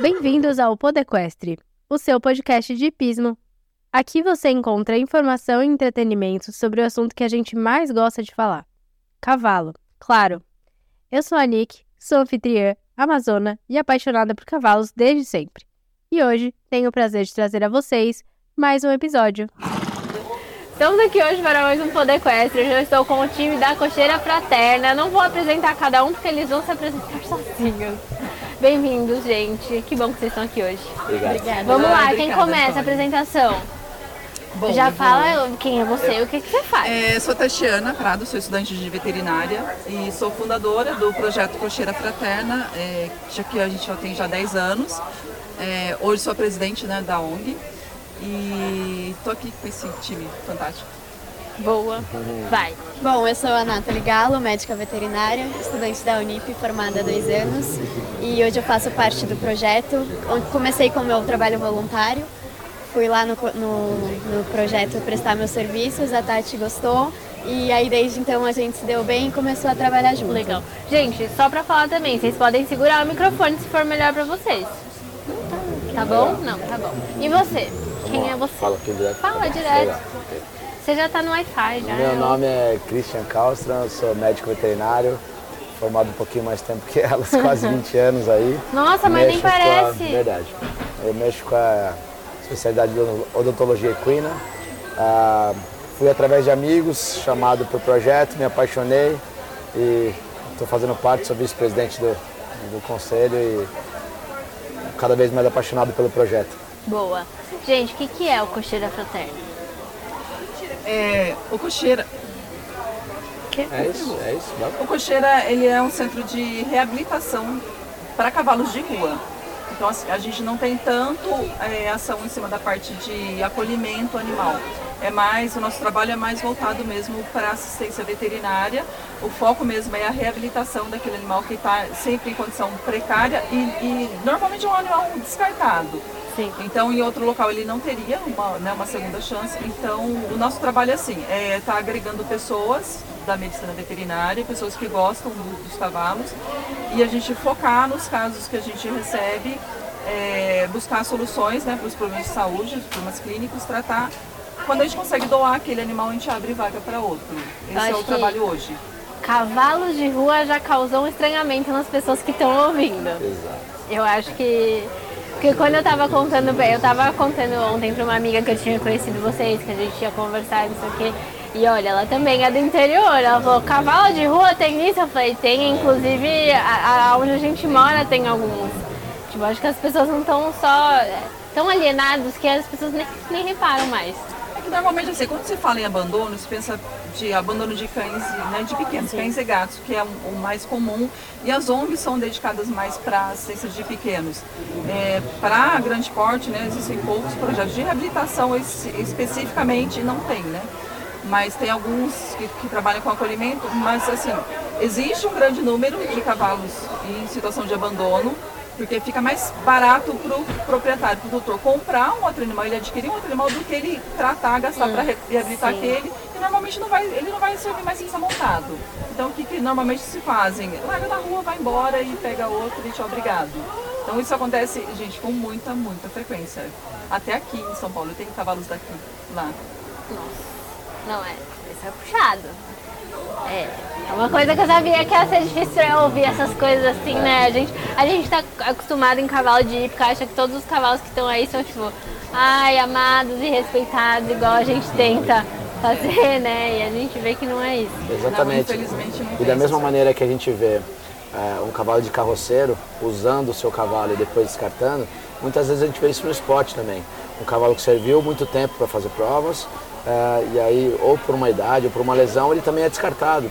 Bem-vindos ao Podequestre, o seu podcast de hipismo. Aqui você encontra informação e entretenimento sobre o assunto que a gente mais gosta de falar: cavalo, claro. Eu sou a Nick, sou anfitriã, amazona e apaixonada por cavalos desde sempre. E hoje tenho o prazer de trazer a vocês mais um episódio. Estamos aqui hoje para mais um Poder Equestre. Eu estou com o time da Cocheira Fraterna. Não vou apresentar cada um porque eles vão se apresentar sozinhos. Bem-vindos, gente. Que bom que vocês estão aqui hoje. Obrigado. Obrigada. Vamos lá, Obrigada, quem começa a apresentação? Bom, já fala quem é você e o que, que você faz. É, sou Tatiana Prado, sou estudante de veterinária e sou fundadora do projeto Cocheira Fraterna, é, já que a gente já tem já 10 anos. É, hoje sou a presidente né, da ONG e estou aqui com esse time fantástico. Boa. Vai. Bom, eu sou a Nathalie Galo, médica veterinária, estudante da Unip, formada há dois anos. E hoje eu faço parte do projeto, onde comecei com o meu trabalho voluntário. Fui lá no, no, no projeto prestar meus serviços, a Tati gostou. E aí desde então a gente se deu bem e começou a trabalhar junto. Legal. Gente, só pra falar também, vocês podem segurar o microfone se for melhor pra vocês. Tá bom? Não, tá bom. E você? Quem é você? Fala aqui direto. Fala direto. Você já tá no Wi-Fi já. Meu nome é Christian Kalstrom, sou médico veterinário, formado um pouquinho mais tempo que elas, quase 20 anos aí. Nossa, mas nem Mexo a- parece. verdade. Eu mexo com a especialidade de odontologia equina. Ah, fui através de amigos, chamado para o projeto, me apaixonei e estou fazendo parte, sou vice-presidente do, do conselho e cada vez mais apaixonado pelo projeto. Boa. Gente, o que, que é o Cocheira Fraterna? É, o Cocheira, É isso, é isso. vai. o Cocheira ele é um centro de reabilitação para cavalos de rua. Então assim, a gente não tem tanto é, ação em cima da parte de acolhimento animal. É mais, o nosso trabalho é mais voltado mesmo para assistência veterinária. O foco mesmo é a reabilitação daquele animal que está sempre em condição precária e, e normalmente é um animal descartado. Sim. Então, em outro local ele não teria uma, né, uma segunda chance. Então, o nosso trabalho é assim, é tá agregando pessoas da medicina veterinária, pessoas que gostam do- dos cavalos, e a gente focar nos casos que a gente recebe, é, buscar soluções né, para os problemas de saúde, os problemas clínicos, tratar. Quando a gente consegue doar aquele animal, a gente abre vaga para outro. Esse é acho o que- trabalho hoje. Cavalos de rua já causou um estranhamento nas pessoas que estão ouvindo. Exato. Eu acho que. Porque quando eu tava contando eu tava contando ontem pra uma amiga que eu tinha conhecido vocês, que a gente tinha conversado, não sei o quê. E olha, ela também é do interior. Ela falou, cavalo de rua tem isso? Eu falei, tem, inclusive a, a- onde a gente mora tem alguns. Tipo, acho que as pessoas não estão só tão alienados que as pessoas nem, nem reparam mais. É que normalmente, assim, quando se fala em abandono, se pensa de abandono de cães, né, de pequenos, cães e gatos, que é o mais comum. E as ONGs são dedicadas mais para assistência de pequenos. É, para grande porte, né, existem poucos projetos de reabilitação es- especificamente, não tem, né? Mas tem alguns que, que trabalham com acolhimento, mas assim, existe um grande número de cavalos em situação de abandono, porque fica mais barato para o proprietário, para o doutor, comprar um outro animal, ele adquirir um outro animal do que ele tratar, gastar para reabilitar sim. aquele. E normalmente não vai, ele não vai servir mais desamontado. Então o que, que normalmente se fazem? Larga na rua, vai embora e pega outro e tchau, obrigado. Então isso acontece, gente, com muita, muita frequência. Até aqui em São Paulo, tem cavalos daqui, lá. Não é, isso é puxado. É, é uma coisa que eu sabia que ia ser difícil eu ouvir essas coisas assim, né? A gente, a gente tá acostumado em cavalo de hípica, acha que todos os cavalos que estão aí são tipo, ai, amados e respeitados, igual a gente tenta fazer, né? E a gente vê que não é isso. Exatamente. Não, infelizmente não e da mesma essas maneira que a gente vê é, um cavalo de carroceiro usando o seu cavalo e depois descartando, muitas vezes a gente vê isso no esporte também. Um cavalo que serviu muito tempo para fazer provas, é, e aí, ou por uma idade, ou por uma lesão, ele também é descartado.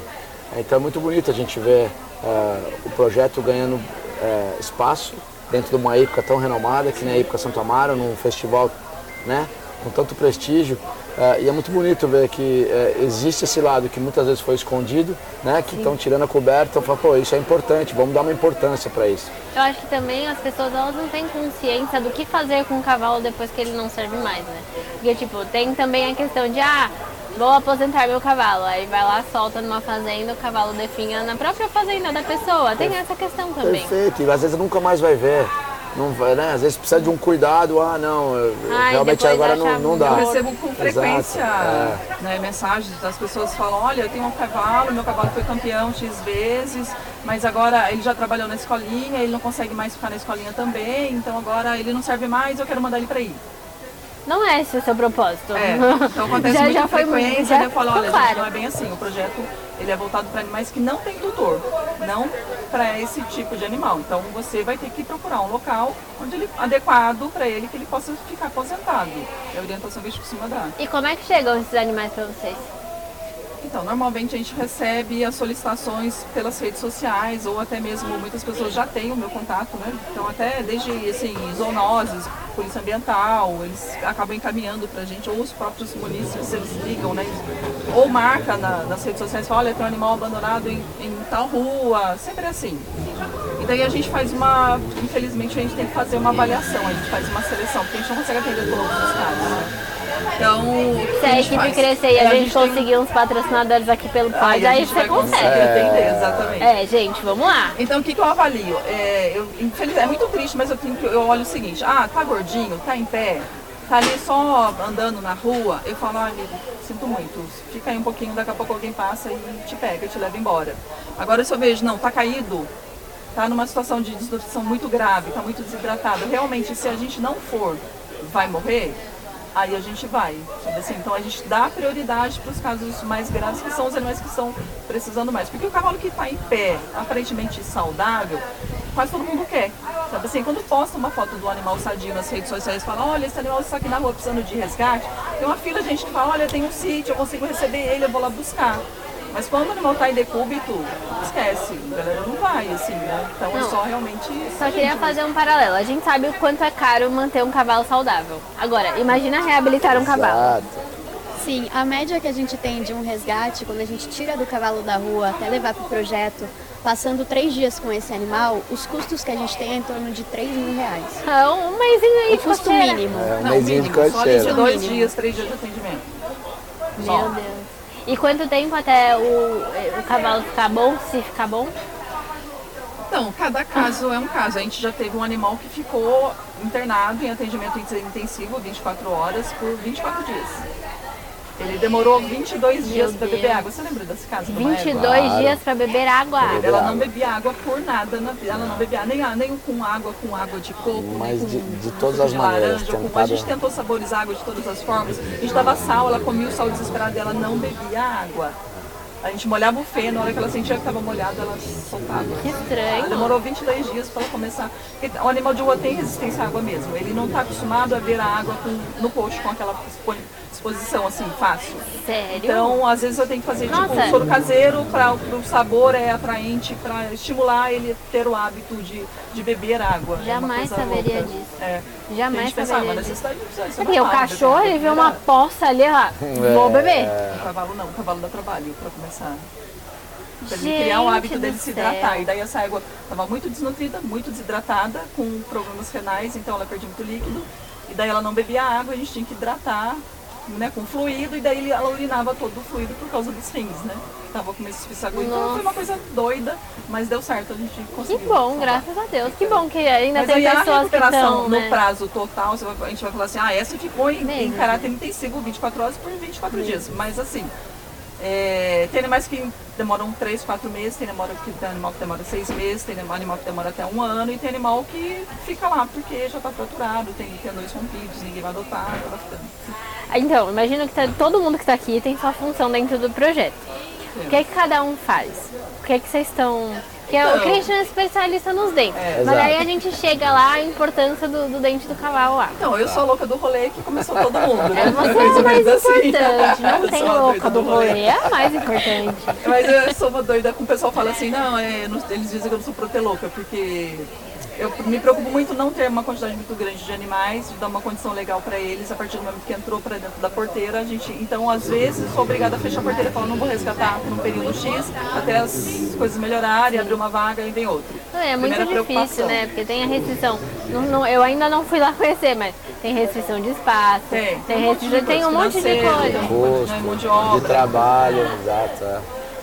Então é muito bonito a gente ver é, o projeto ganhando é, espaço dentro de uma época tão renomada, que nem a época Santo Amaro, num festival né, com tanto prestígio. É, e é muito bonito ver que é, existe esse lado que muitas vezes foi escondido, né, que estão tirando a coberta, então fala, pô, isso é importante, vamos dar uma importância para isso. Eu acho que também as pessoas elas não têm consciência do que fazer com o cavalo depois que ele não serve mais, né? Porque, tipo, tem também a questão de, ah, vou aposentar meu cavalo. Aí vai lá, solta numa fazenda, o cavalo definha na própria fazenda da pessoa. Tem essa questão também. Perfeito, e às vezes nunca mais vai ver. Não vai, né? Às vezes precisa de um cuidado, ah não, eu- Ai, realmente agora não, não dá. Eu recebo com frequência Exato, é. né, mensagens das pessoas que falam, olha, eu tenho um cavalo, meu cavalo foi campeão X vezes, mas agora ele já trabalhou na escolinha, ele não consegue mais ficar na escolinha também, então agora ele não serve mais, eu quero mandar ele para ir. Não é esse o seu propósito. É, então acontece Já- muito já foi frequência, já eu falo, olha, claro. gente, não é bem assim, o projeto ele é voltado para animais que não tem tutor, não para esse tipo de animal. Então você vai ter que procurar um local onde ele adequado para ele que ele possa ficar aposentado. É a orientação que a gente costuma dar. E como é que chegam esses animais pra vocês? Então, normalmente a gente recebe as solicitações pelas redes sociais ou até mesmo muitas pessoas já têm o meu contato, né? Então, até desde assim, zoonoses, polícia ambiental, eles acabam encaminhando pra gente, ou os próprios munícipes, eles ligam, né? Ou marca na- nas redes sociais, olha, tem um animal abandonado em, em tal rua, sempre assim. E daí a gente faz uma, infelizmente a gente tem que fazer uma avaliação, a gente faz uma seleção, porque a gente não consegue atender todos os casos. né? Então, Se a gente equipe faz? crescer e É, a gente tem- conseguir uns patrocinadores aqui pelo pod, a aí gente você consegue. atender, exatamente. É, gente, vamos lá. Então o que, que eu avalio? É, eu, infelizmente, é muito triste, mas eu, tenho que, eu olho o seguinte, ah, tá gordinho, tá em pé, tá ali só andando na rua, eu falo, ah, amigo, sinto muito, fica aí um pouquinho, daqui a pouco alguém passa e te pega e te leva embora. Agora se eu vejo, não, tá caído, tá numa situação de desnutrição muito grave, tá muito desidratado, realmente se a gente não for, vai morrer, aí a gente vai. assim? Então a gente dá prioridade para os casos mais graves, que são os animais que estão precisando mais. Porque o cavalo que está em pé, aparentemente saudável, quase todo mundo quer. Sabe assim, quando posta uma foto do animal sadio nas redes sociais, fala, olha, esse animal está aqui na rua precisando de resgate, tem uma fila de gente que fala, olha, tem um sítio, eu consigo receber ele, eu vou lá buscar. Mas quando o animal está em decúbito, esquece, a galera não vai, assim, né? Então é Não. só realmente. Só queria fazer um paralelo. A gente sabe o quanto é caro manter um cavalo saudável. Agora, imagina reabilitar um cavalo. Exato. Sim, a média que a gente tem de um resgate, quando a gente tira do cavalo da rua até levar para o projeto, passando três dias com esse animal, os custos que a gente tem é em torno de 3 mil reais. Então, um mêsinho aí O custo mínimo. É um Não, mêsinho de mínimo, só de dois Mínimo. dias, três dias de atendimento. Só. Meu Deus. E quanto tempo até o, o cavalo ficar bom, se ficar bom? Então, cada caso é um caso. A gente já teve um animal que ficou internado em atendimento intensivo 24 horas por 24 dias. Ele demorou 22 dias para beber água. Você lembra desse caso? numa 22 égua? dias pra beber água. Beber Ela água. não bebia água por nada na vida. Ela não bebia nem, nem com água, com água de coco, Mas nem com de- de todas as de maneiras, laranja. com- tentado- A gente tentou saborizar água de todas as formas. A gente dava sal, ela comia o sal desesperado e ela não bebia água. A gente molhava o feno, na hora que ela sentia que estava molhada, ela soltava. Que Ela estranho. demorou 22 dias para ela começar. Porque o animal de rua tem resistência à água mesmo. Ele não está acostumado a ver a água com- no coxo com aquela exposição assim, fácil. Sério? Então, às vezes eu tenho que fazer tipo Nossa. um soro caseiro para o sabor é atraente, para estimular ele ter o hábito de, de beber água. É Jamais coisa saberia louca. disso. É. Jamais a gente pensava, saberia mas disso. necessidade não precisa. Porque o cachorro, ele vê uma poça ali, ó, vou beber. O cavalo não, o cavalo dá trabalho para começar. Pra ele Gente criar o hábito dele se céu. hidratar. E daí essa égua estava muito desnutrida, muito desidratada, com problemas renais, então ela perdia muito líquido. E daí ela não bebia água, a gente tinha que hidratar né, com fluido, e daí ela urinava todo o fluido por causa dos rins, né? Tava com esse fissagulho. Então foi uma coisa doida, mas deu certo, a gente Que conseguiu. bom, salvar. graças a Deus. Que bom que ainda Mas tem aí a pessoas que recuperação estão, no né? prazo total, vai- a gente vai falar assim, ah, essa ficou em, em Mesmo. caráter intensivo 24 horas por 24 dias. Mas assim, é, tem animais que demoram 3, 4 meses, tem animal que, tem animal que demora 6 meses, tem animal que demora até um ano e tem animal que fica lá porque já está fraturado, tem tendões rompidos, ninguém vai adotar, ficando. Então, imagino que tá- todo mundo que está aqui tem sua função dentro do projeto. O que é que cada um faz? O que é que vocês estão... Porque o Então. Christian é especialista nos dentes. É. mas aí a gente chega lá, a importância do, do dente do cavalo lá. Então, eu sou a louca do rolê que começou todo mundo, né? É, Você é ou mais assim. importante, não tem louca do rolê, é a mais importante. Mas eu sou uma doida com o pessoal fala assim, não, é, não- eles dizem que eu não sou protelouca, porque eu me preocupo muito não ter uma quantidade muito grande de animais, de dar uma condição legal para eles, a partir do momento que entrou para dentro da porteira, a gente, então às vezes sou obrigada a fechar a porteira e falar, não vou resgatar por um período X, até as coisas melhorarem, abrir uma vaga e vem outro. Não, é muito Primeira difícil, né? Porque tem a restrição. Não- não- eu ainda não fui lá conhecer, mas tem restrição de espaço, Tem, tem, um monte de restrição, tem um monte de coisa. Custo, né, de obra. de trabalho, exato. é.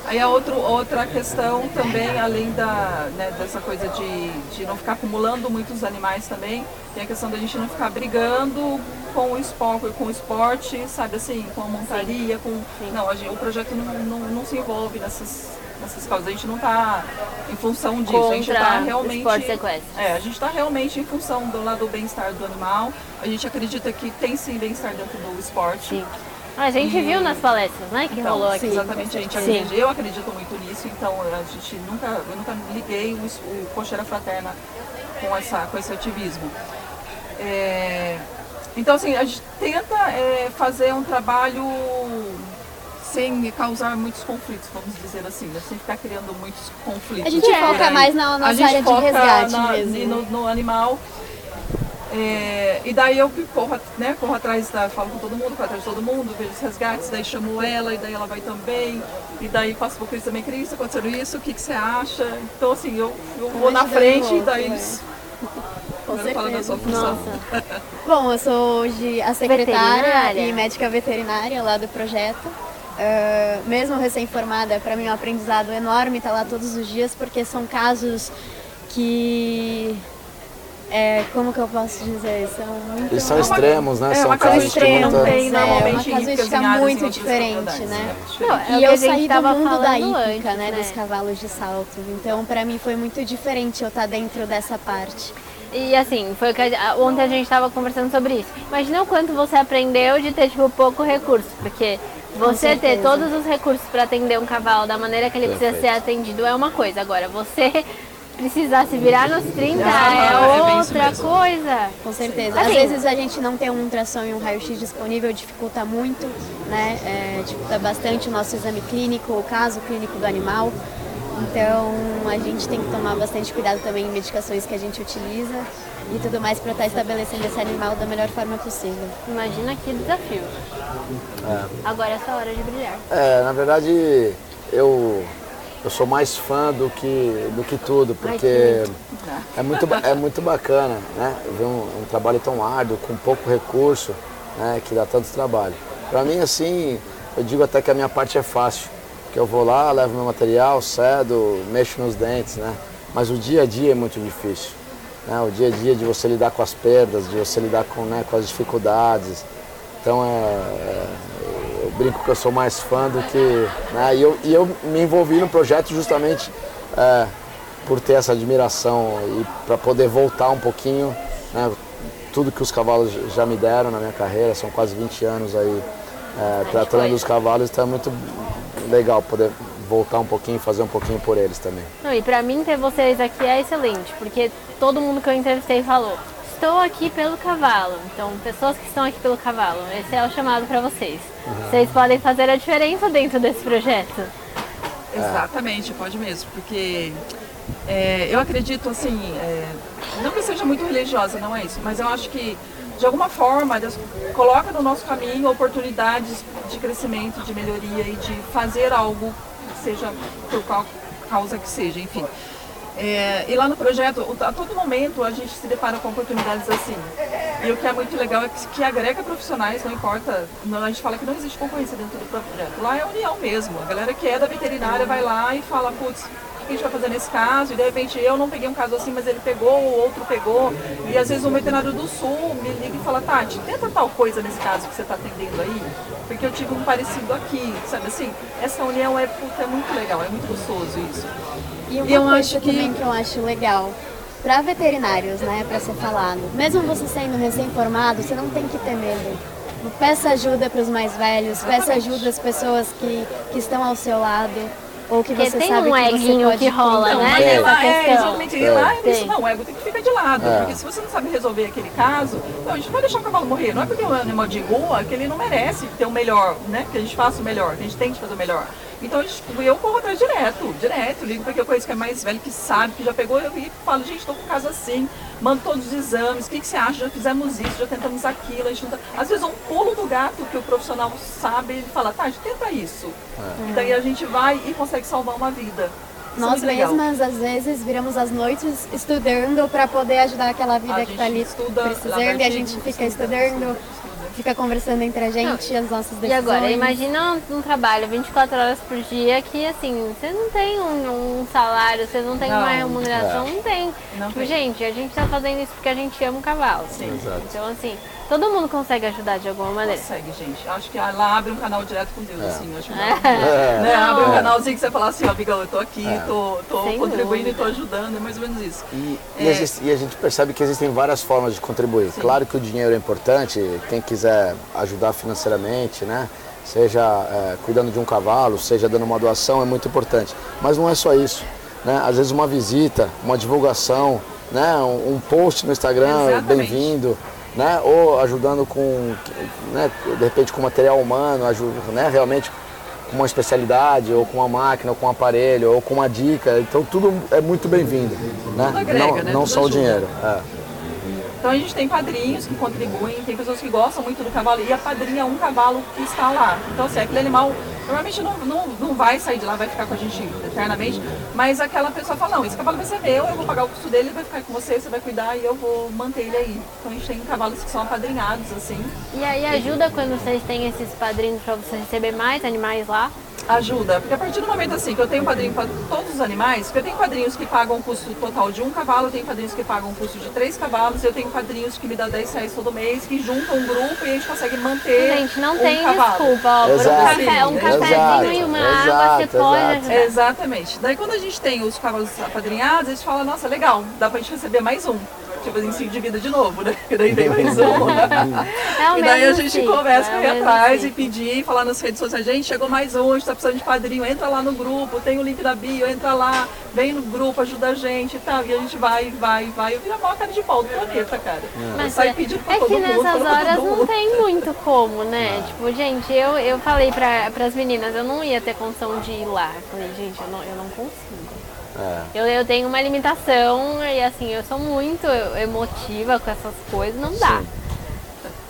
Aí a outro, outra questão também, além da, né, dessa coisa de, de não ficar acumulando muitos animais também, tem a questão da gente não ficar brigando com o esporte, com o esporte sabe assim, com a montaria, com. Sim. Não, gente, o projeto não, não, não, se envolve nessas, nessas causas. A gente não está em função disso, Contra a gente está realmente. É, a gente está realmente em função do lado do bem-estar do animal. A gente acredita que tem sim bem-estar dentro do esporte. Sim. A gente e... viu nas palestras, né, que então, rolou aqui. Exatamente, a gente acredita, eu acredito muito nisso, então a gente nunca, eu nunca liguei o, o Cocheira Fraterna com, essa, com esse ativismo. É, então, assim, a gente tenta é, fazer um trabalho sem causar muitos conflitos, vamos dizer assim, né? sem ficar criando muitos conflitos. A gente foca mais na nossa área de resgate na, mesmo. No, no animal é, e daí eu corro, né, corro atrás, da, falo com todo mundo, corro atrás de todo mundo, vejo os resgates, daí chamo ela, e daí ela vai também, e daí passo por Cris também, Cris, aconteceu isso, o que, que você acha? Então assim, eu, eu vou na frente e daí eles. Com certeza. Da sua função. Bom, eu sou hoje a secretária e médica veterinária lá do projeto. Uh, mesmo recém-formada, para mim é um aprendizado enorme estar lá todos os dias, porque são casos que é, como que eu posso dizer? São muito... Eles são extremos, né? É, são uma não tem normalmente é, uma casuística muito diferente, né? Não, é e eu saí do mundo da hípica, antes, né, né? Dos cavalos de salto. Então, para mim foi muito diferente eu estar dentro dessa parte. E assim, foi que a, ontem a gente estava conversando sobre isso. Imagina o quanto você aprendeu de ter tipo pouco recurso, porque você ter todos os recursos para atender um cavalo da maneira que ele Perfeito. precisa ser atendido é uma coisa. Agora, você precisar se virar nos 30 é, é outra coisa. Com certeza. Assim, Às vezes a gente não tem um ultrassom e um raio-x disponível, dificulta muito, né? É, dificulta bastante o nosso exame clínico, o caso clínico do animal. Então a gente tem que tomar bastante cuidado também em medicações que a gente utiliza e tudo mais para estar tá estabelecendo esse animal da melhor forma possível. Imagina que desafio. É. Agora é sua hora de brilhar. É, na verdade eu eu sou mais fã do que, do que tudo, porque é muito, é muito bacana, né? Ver um, um trabalho tão árduo, com pouco recurso, né? Que dá tanto trabalho. Para mim, assim, eu digo até que a minha parte é fácil, que eu vou lá, levo meu material, cedo, mexo nos dentes, né? Mas o dia a dia é muito difícil. Né? O dia a dia de você lidar com as perdas, de você lidar com, né, com as dificuldades. Então é, é brinco que eu sou mais fã do que. Né? E, eu, e eu me envolvi no projeto justamente é, por ter essa admiração e para poder voltar um pouquinho. Né? Tudo que os cavalos já me deram na minha carreira, são quase 20 anos aí é, tratando os cavalos, então é muito legal poder voltar um pouquinho e fazer um pouquinho por eles também. Não, e para mim ter vocês aqui é excelente, porque todo mundo que eu entrevistei falou, estou aqui pelo cavalo. Então, pessoas que estão aqui pelo cavalo, esse é o chamado para vocês. Uhum. Vocês podem fazer a diferença dentro desse projeto. Exatamente, pode mesmo, porque é, eu acredito assim, é, não que eu seja muito religiosa, não é isso, mas eu acho que de alguma forma Deus coloca no nosso caminho oportunidades de crescimento, de melhoria e de fazer algo, seja por qual causa que seja, enfim. É, e lá no projeto, a todo momento a gente se depara com oportunidades assim. E o que é muito legal é que, que agrega profissionais, não importa. Não, a gente fala que não existe concorrência dentro do projeto. Lá é união mesmo. A galera que é da veterinária vai lá e fala, putz, que a gente vai fazer nesse caso, e de repente eu não peguei um caso assim, mas ele pegou, o outro pegou, e às vezes um veterinário do sul me liga e fala, Tati, tenta tal coisa nesse caso que você está atendendo aí, porque eu tive um parecido aqui, sabe assim? Essa união é, puta, é muito legal, é muito gostoso isso. E uma eu coisa acho que... também que eu acho legal, para veterinários, né, para ser falado, mesmo você sendo recém-formado, você não tem que ter medo. Peça ajuda para os mais velhos, peça ajuda às pessoas que, que estão ao seu lado ou que Porque você tem sabe um que eguinho você que rola, não, né? É, lá, é, exatamente. E lá é. isso, não, o ego tem que ficar de lado. É. Porque se você não sabe resolver aquele caso, não, a gente não vai deixar o cavalo morrer. Não é porque é um animal de rua que ele não merece ter o melhor, né? Que a gente faça o melhor, que a gente tem que fazer o melhor. Então eu corro atrás direto, direto, ligo porque eu conheço que é mais velho, que sabe, que já pegou, eu e falo, gente, estou com caso assim, mando todos os exames, o que, que você acha? Já fizemos isso, já tentamos aquilo, a gente tá... Às vezes um pulo do gato que o profissional sabe, ele fala, tá, tenta isso. É. E daí a gente vai e consegue salvar uma vida. É Nós é mesmas, às vezes, viramos as noites estudando para poder ajudar aquela vida que está ali precisando e a gente fica estudando fica conversando entre a gente, as nossas decisões. E agora, imagina um trabalho 24 horas por dia que, assim, você não tem um, um salário, você não tem Não. uma remuneração, É. não tem. Não tipo, tem. gente, a gente tá fazendo isso porque a gente ama o cavalo. Sim. Exato. Então, assim, todo mundo consegue ajudar de alguma maneira. Consegue, gente. Acho que lá abre um canal direto com Deus, assim. Acho que É. né, abre um Não. canalzinho que você fala assim, ó, amigão, eu tô aqui, tô, tô Sem contribuindo dúvida. e tô ajudando, é mais ou menos isso. E, e É. existe- e a gente percebe que existem várias formas de contribuir. Claro que o dinheiro é importante, quem quiser ajudar financeiramente, né? Seja é, cuidando de um cavalo, seja dando uma doação, é muito importante. Mas não é só isso. Né? Às vezes uma visita, uma divulgação, né? um, um post no Instagram, bem-vindo, né? ou ajudando com, né? de repente com material humano, ajuda, né? realmente com uma especialidade, ou com uma máquina, ou com um aparelho, ou com uma dica. Então tudo é muito bem-vindo. Né? Agrega, não né? não só o ajuda. dinheiro. é. Então a gente tem padrinhos que contribuem, tem pessoas que gostam muito do cavalo e a padrinha é um cavalo que está lá. Então assim, aquele animal normalmente não, não, não vai sair de lá, vai ficar com a gente eternamente, mas aquela pessoa fala, não, esse cavalo vai ser meu, eu vou pagar o custo dele, ele vai ficar com você, você vai cuidar e eu vou manter ele aí. Então a gente tem cavalos que são apadrinhados, assim. E aí ajuda quando vocês têm esses padrinhos pra você receber mais animais lá? Ajuda, porque a partir do momento assim que eu tenho padrinho para todos os animais, porque eu tenho padrinhos que pagam o custo total de um cavalo, eu tenho padrinhos que pagam o custo de três cavalos, eu tenho padrinhos que me dão 10 reais todo mês, que juntam um grupo e a gente consegue manter Gente, não um tem cavalo. desculpa, ó. Por um Exato. café, um Exato, cafezinho e uma água, você exato, pode exato. ajudar. Exatamente. Daí quando a gente tem os cavalos apadrinhados, a gente fala, nossa, legal, dá pra gente receber mais um. Tipo assim, se divida de novo, né? E daí vem mais um. É E daí a gente ciclo, começa é a ir mesmo atrás e pedir, falar nas redes sociais, gente, chegou mais um, a gente tá precisando de padrinho, entra lá no grupo, tem o link da bio, entra lá, vem no grupo, ajuda a gente e tal. E a gente vai, vai, vai. Eu viro a maior cara de pau do planeta, cara. Eu Mas saio é, pedindo pra é todo que mundo, nessas horas todo não tem muito como, né? Tipo, gente, eu, eu falei pra, pras meninas, eu não ia ter condição de ir lá. Eu falei, gente, eu não, eu não consigo. É. Eu, eu tenho uma limitação e assim, eu sou muito emotiva com essas coisas, não dá.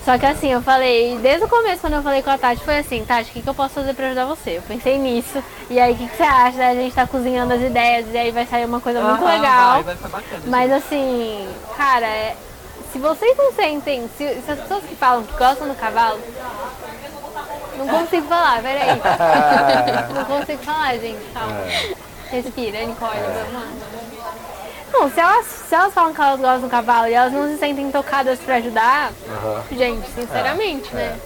Só que assim, eu falei, desde o começo, quando eu falei com a Tati, foi assim, Tati, o que, que eu posso fazer pra ajudar você? Eu pensei nisso. E aí, o que, que você acha? A gente tá cozinhando as ideias e aí vai sair uma coisa muito legal. Vai, vai ficar bacana. Mas assim, cara, é- se vocês não sentem, se, se as pessoas que falam que gostam do cavalo, não consigo falar, peraí. não consigo falar, gente, calma. Respira, Nicole, vamos lá. Não, se elas, se elas falam que elas gostam do cavalo e elas não se sentem tocadas pra ajudar, gente, sinceramente, né?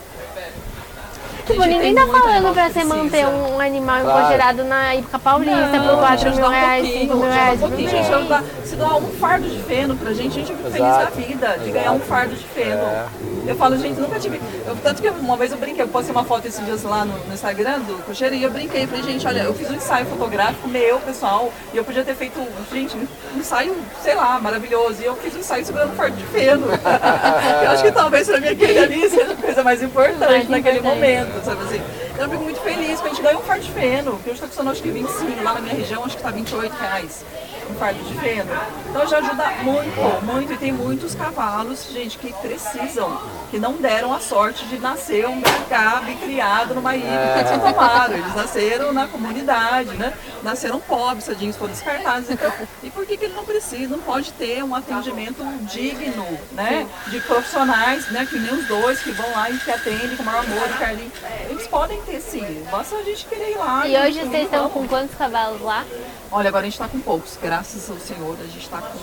Tipo, Gente, ninguém tá falando pra você manter um animal Claro. na Ípica Paulista Não, por 4 gente, mil um reais, pouquinho, 5 mil reais um por pouquinho, mês. gente, ajudar, se doar um fardo de feno pra gente, a gente fica feliz da vida, de ganhar um fardo de feno. É. Eu falo, gente, nunca tive. eu- tanto que uma vez eu brinquei, eu postei uma foto esses dias lá no, no Instagram do cocheiro e eu brinquei, falei, gente, olha, eu fiz um ensaio fotográfico meu, pessoal, e eu podia ter feito, gente, um ensaio, sei lá, maravilhoso. E eu fiz um ensaio segurando um fardo de feno. eu acho que talvez pra mim aquele ali seja a coisa mais importante naquele momento, sabe assim? Então eu fico muito feliz que a gente ganhou um fardo de feno, que hoje está custando acho que 25, lá na minha região acho que está 28 reais um fardo de feno. Então já ajuda muito, muito. E tem muitos cavalos, gente, que precisam, que não deram a sorte de nascer um gabi criado numa ilha que Santo Amaro. Eles nasceram na comunidade, né? Nasceram pobres, tadinhos, foram descartados. Então, e por que, que ele não precisa, não pode ter um atendimento digno, né? De profissionais, né? Que nem os dois que vão lá e que atendem com o maior amor e carinho. Eles podem ter sim, basta a gente querer ir lá. E hoje vocês estão com quantos cavalos lá? Olha, agora a gente tá com poucos, graças ao Senhor, a gente tá com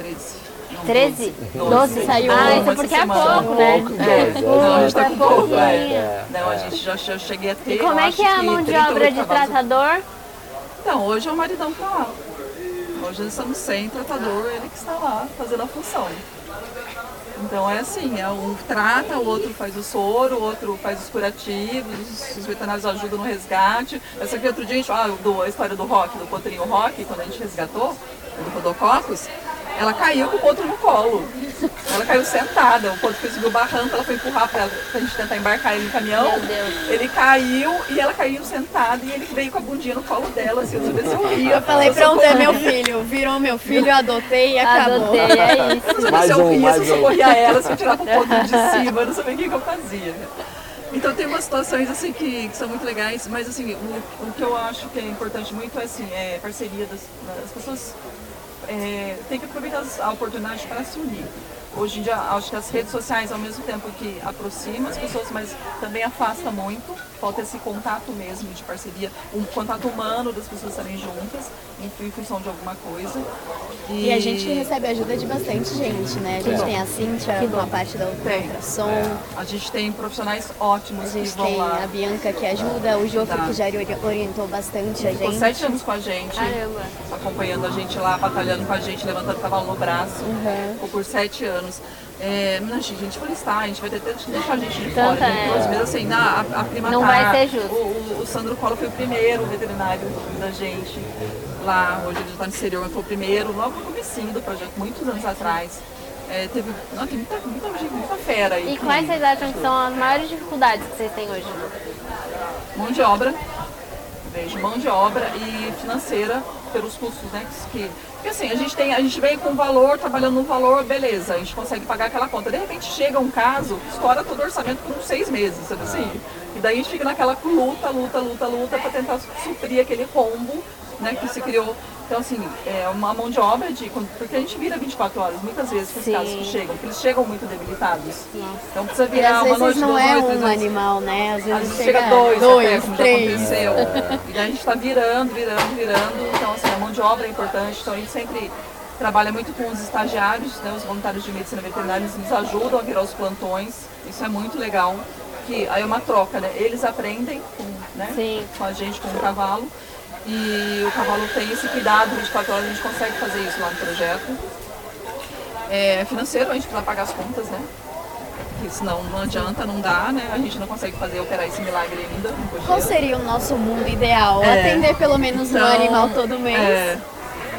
13. Não, 13? 12. 12 saiu. Ah, essa porque é pouco, né? É, não, a gente tá é com pouco, pouquinho. é. Não, a gente já, já cheguei a ter. E como é que é a mão de 38 obra de cavalos. tratador? Então, hoje é o maridão que tá lá. Hoje nós estamos sem tratador, ele que está lá fazendo a função. Então é assim, é um trata, o outro faz o soro, o outro faz os curativos, os- os veterinários ajudam no resgate. Essa aqui outro dia, a, gente, ah, do, a história do Rock, do potrinho Rock, quando a gente resgatou, do Rodococos, ela caiu com o potro no colo. Ela caiu sentada, o potro foi subir o barranco, ela foi empurrar pra, pra gente tentar embarcar ele no caminhão. Meu Deus. Ele caiu e ela caiu sentada e ele veio com a bundinha no colo dela, assim, eu não sabia se eu ria. Eu falei, pronto, é meu filho. Virou meu filho, eu adotei e acabou. Adotei, é Eu não isso. sabia Mais se eu um, ria, mais se eu um. socorria ela, se eu tirava o ponto de cima, eu não sabia o que, que eu fazia. Então tem umas situações assim que, que são muito legais, mas assim, o, o que eu acho que é importante muito é assim, é parceria das, das pessoas é, tem que aproveitar a oportunidade para se unir. Hoje em dia acho que as redes sociais ao mesmo tempo que aproximam as pessoas, mas também afasta muito. Falta esse contato mesmo de parceria, um contato humano das pessoas estarem juntas em, função de alguma coisa. E... e, a gente recebe ajuda de bastante gente, né? A gente tem a Cíntia com a parte da ultrassom. É. A gente tem profissionais ótimos a gente que vão tem lá. a Bianca que ajuda, o Jofre que já orientou bastante a gente. Ficou sete anos com a gente, Caramba. acompanhando a gente lá, batalhando com a gente, levantando o cavalo no braço. Uhum. Ficou por sete anos. É, a gente vai listar, a gente vai ter que deixar a gente de Tanta fora. é. Vezes assim, na, a, a prima Não tá, vai ser justo. O, o, o Sandro Cola foi o primeiro veterinário da gente lá, hoje ele está no exterior, mas foi o primeiro, logo no comecinho do projeto, muitos anos atrás. É, teve, não, tem muita, muita, gente, muita fera aí. E que- quais vocês acham que são as maiores dificuldades que vocês têm hoje? mão de obra, vejo mão de obra e financeira pelos custos, né? Que, porque assim, a gente tem, a gente vem com valor, trabalhando no valor, beleza, a gente consegue pagar aquela conta. De repente chega um caso, estoura todo o orçamento por uns seis meses, sabe assim? E daí a gente fica naquela luta, luta, luta, luta para tentar suprir aquele rombo, né, que se criou. Então, assim, é uma mão de obra de. Porque a gente vira 24 horas, muitas vezes, com os Sim. casos que chegam, porque eles chegam muito debilitados. Então precisa virar às uma noite, vezes não duas é noites, três um animal, né? Às Às vezes vezes chega dois, até, como já aconteceu. E a gente está virando, virando, virando. Então, assim, a mão de obra é importante. Então, a gente sempre trabalha muito com os estagiários, né, os voluntários de medicina veterinária, eles nos ajudam a virar os plantões. Isso é muito legal. Que aí é uma troca, né? Eles aprendem com, né, com a gente, com o cavalo. E o cavalo tem esse cuidado, 24 horas a gente consegue fazer isso lá no projeto. É, financeiro, a gente precisa pagar as contas, né? Porque senão não adianta, não dá, né? A gente não consegue fazer operar esse milagre ainda. Qual seria o nosso mundo ideal? É. Atender pelo menos um Então, animal todo mês. É.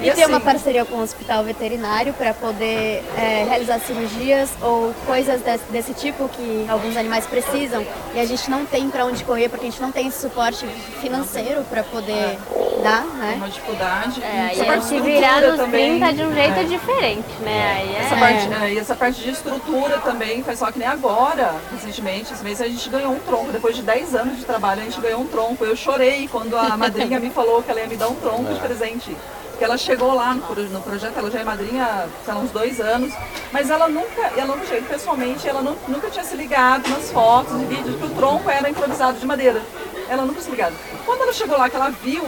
E, ter uma assim, parceria com o hospital veterinário para poder é, realizar cirurgias ou coisas desse, desse tipo que alguns animais precisam e a gente não tem para onde correr porque a gente não tem esse suporte financeiro para poder dar, é né? uma dificuldade. É, é parte de se virar nos também, 30 de um jeito é. diferente, né? Aí é... Essa parte, é, e essa parte de estrutura também faz só que nem agora, recentemente, esse mês a gente ganhou um tronco. Depois de 10 anos de trabalho, a gente ganhou um tronco. Eu chorei quando a madrinha me falou que ela ia me dar um tronco de presente. Porque ela chegou lá no, no projeto, ela já é madrinha lá, uns dois anos, mas ela nunca, ela não pessoalmente, ela nu- nunca tinha se ligado nas fotos e vídeos que o tronco era improvisado de madeira. Ela nunca se ligado. Quando ela chegou lá, que ela viu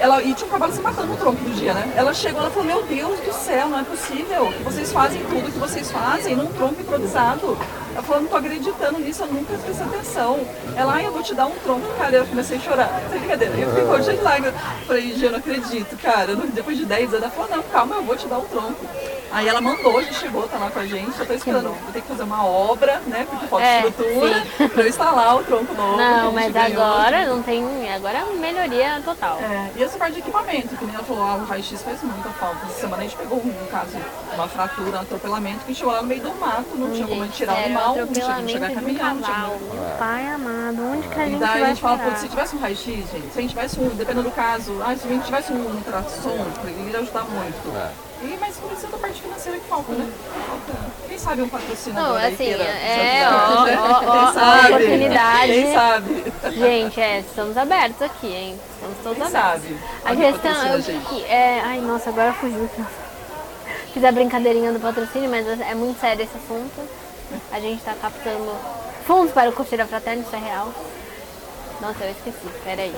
ela, e tinha um cavalo se matando no tronco do dia, né? Ela chegou e falou, meu Deus do céu, não é possível que vocês fazem tudo que vocês fazem num tronco improvisado. Ela falou, não tô acreditando nisso, eu nunca prestei atenção. Ela, ai, eu vou te dar um tronco, cara, eu comecei a chorar. Sem brincadeira, eu fiquei cheio de lágrimas. Falei, eu não acredito, cara. Depois de 10 anos, ela falou, não, calma, eu vou te dar um tronco. Aí ela mandou, já chegou, tá lá com a gente, eu tô esperando. Vou ter que fazer uma obra, né? Porque falta É, estrutura, pra eu instalar o tronco novo. a Não, mas ganhou. agora não tem. Agora é melhoria total. É, e essa parte de equipamento, que nem ela falou, ah, o raio-x faz muita falta. Essa semana a gente pegou um caso, uma fratura, um atropelamento, que a gente chegou lá no meio do mato, não tinha como a tirar o Sério, animal, não tinha como chegar um caminhando, não tinha como... Meu pai amado, onde que a E gente daí a vai gente fala, putz, se tivesse um raio-x, gente, se a gente tivesse um, dependendo do caso, ah, se a gente tivesse um ultrassom, ele iria ajudar muito. E, mas precisa da parte financeira que falta, né? Quem sabe um patrocinador Não, assim, queira é, ó, ó, ó, ó, sabe? oportunidade. Quem sabe? Gente, é, estamos abertos aqui, hein? Estamos todos Quem abertos. sabe? A questão é a que é. Ai, nossa, agora fugiu. Fiz a brincadeirinha do patrocínio, mas é muito sério esse assunto. A gente tá captando fundos para o Cocheira Fraterno, isso é real. Nossa, eu esqueci, peraí.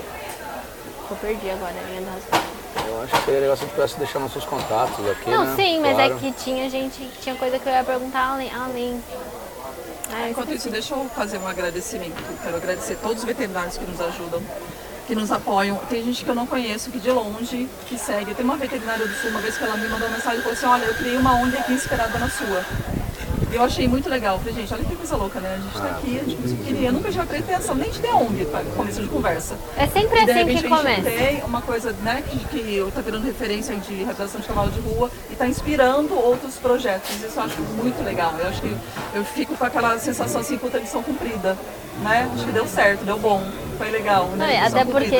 Eu perdi agora a linha do raciocínio. Eu acho que seria legal se a gente pudesse deixar nossos contatos aqui, Não, né? sim, mas Claro. é que tinha gente, tinha coisa que eu ia perguntar além. além. Ah, Enquanto isso, deixa eu fazer um agradecimento. Quero agradecer todos os veterinários que nos ajudam, que nos apoiam. Tem gente que eu não conheço, que de longe, que segue. Tem uma veterinária do Sul, uma vez que ela me mandou uma mensagem e falou assim, olha, eu criei uma ONG aqui inspirada na sua. Eu achei muito legal. Falei, gente, olha que coisa louca, né? A gente tá aqui, a gente queria. Eu nunca tive a pretensão nem de ter ONG para começo de conversa. É sempre E de assim repente que a gente começa. tem uma coisa, né, que, que tá virando referência de reabilitação de cavalo de rua e tá inspirando outros projetos. Isso eu acho muito legal. Eu acho que eu fico com aquela sensação assim, puta missão cumprida, né? Acho que deu certo, deu bom, foi legal, Não, né? Missão até porque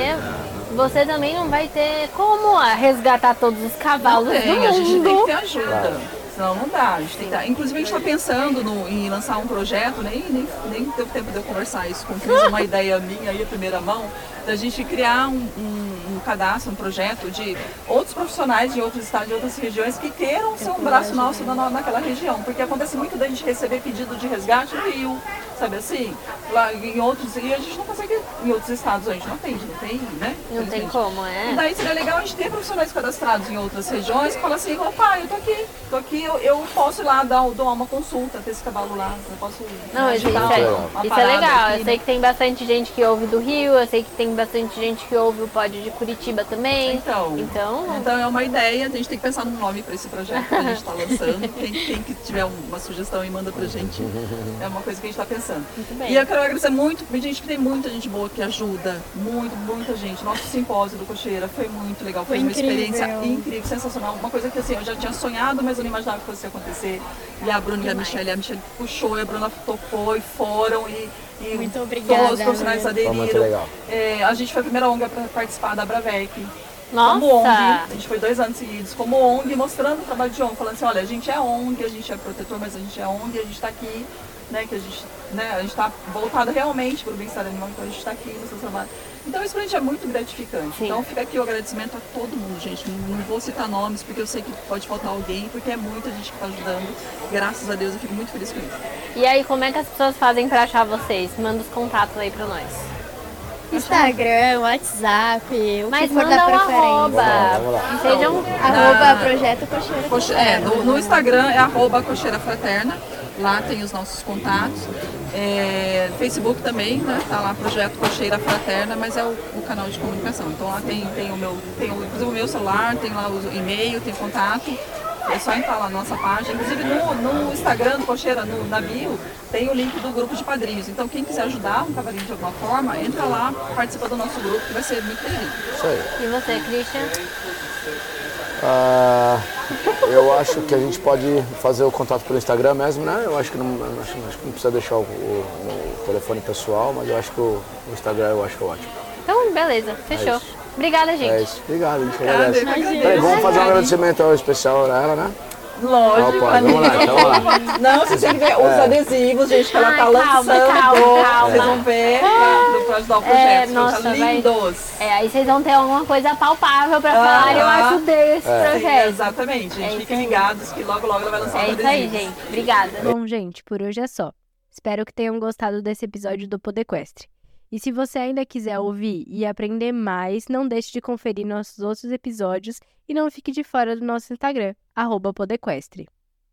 você também não vai ter como ah, resgatar todos os Não cavalos tem, do a gente tem que mundo. ter ajuda. Senão não dá. A gente tem que tá- Inclusive, a gente está pensando no, em lançar um projeto, nem, nem, nem deu tempo de eu conversar isso com o uma ideia minha aí, a primeira mão, da gente criar um, um, um cadastro, um projeto de outros profissionais de outros estados, de outras regiões que queiram ser um braço nosso na, naquela região. Porque acontece muito da gente receber pedido de resgate no Rio, sabe assim? Lá em outros, e a gente não consegue, em outros estados a gente não atende, não tem, né? Não tem como, E é? daí seria legal a gente ter profissionais cadastrados em outras regiões que falam assim, opa, eu tô aqui, tô aqui, eu, eu posso ir lá dar, dar uma consulta, ter esse cavalo lá, eu posso Não, isso, é, isso é legal. aqui, Eu né? sei que tem bastante gente que ouve do Rio, eu sei que tem bastante gente que ouve o pod de Curitiba também. Então, Então, então é uma ideia, a gente tem que pensar num nome para esse projeto que a gente está lançando. Quem, quem que tiver uma sugestão e manda pra gente, é uma coisa que a gente está pensando. E eu quero agradecer muito, gente, que tem muita gente boa que ajuda, muito, muita gente. Nosso simpósio do Cocheira foi muito legal, foi, Foi uma experiência incrível, sensacional. Uma coisa que assim, eu já tinha sonhado, mas eu não imaginava que fosse acontecer. E a Bruna e a Michelle, a Michelle puxou, e a Bruna topou e foram e Muito obrigada, todos os profissionais aderiram. Foi muito legal. É, a gente foi a primeira ONG para participar da Bravec. Nossa! Como ONG, a gente foi dois anos seguidos como ONG, mostrando o trabalho de ONG, falando assim, olha, a gente é ONG, a gente é protetor, mas a gente é ONG, a gente está aqui, né, que a gente né, a gente está voltado realmente para o bem-estar animal, então a gente está aqui no seu trabalho. Então isso pra gente é muito gratificante. Sim. Então fica aqui o agradecimento a todo mundo, gente. Não, não vou citar nomes porque eu sei que pode faltar alguém, porque é muita gente que está ajudando. Graças a Deus eu fico muito feliz com isso. E aí, como é que as pessoas fazem pra achar vocês? Manda os contatos aí pra nós. Instagram, WhatsApp, o Mas que for manda da preferência. arroba. Vamos lá, vamos Sejam. Arroba Projeto Cocheira. Coche- É, no, no Instagram é arroba cocheira fraterna. Lá tem os nossos contatos. É, Facebook também, né? Tá lá Projeto Cocheira Fraterna, mas é o, o canal de comunicação. Então lá tem, tem o meu, tem o, inclusive o meu celular, tem lá o e-mail, tem o contato. É só entrar lá na nossa página. Inclusive no, no Instagram do Cocheira, no, na bio, tem o link do grupo de padrinhos. Então quem quiser ajudar um cavalinho de alguma forma, entra lá, participa do nosso grupo, que vai ser muito bem-vindo. Isso aí. E você, Christian? Ah, eu acho que a gente pode fazer o contato pelo Instagram mesmo, né? Eu acho que não, acho, acho que não precisa deixar o, o- o telefone pessoal, mas eu acho que o, o Instagram eu acho ótimo. Então, beleza, fechou. isso. Obrigada, gente. É isso. Obrigado, a gente Obrigada. Peraí, vamos fazer um agradecimento especial a ela, né? Lógico, Opa, vamos lá, então vamos lá. Não, você tem que ver os adesivos, gente, que ela Ai, tá calma, lançando. calma, calma. Vocês vão ver pra, pra ajudar o projeto. É, nossa, vai- lindos. É, aí vocês vão ter alguma coisa palpável pra Ah, falar. Eu ajudei esse Sim, projeto. exatamente, É gente. isso Fiquem ligados que logo, logo ela vai lançar É os isso aí, adesivos. gente. Obrigada. Bom, gente, por hoje é só. Espero que tenham gostado desse episódio do Podequestre. E se você ainda quiser ouvir e aprender mais, não deixe de conferir nossos outros episódios e não fique de fora do nosso Instagram, arroba Podequestre.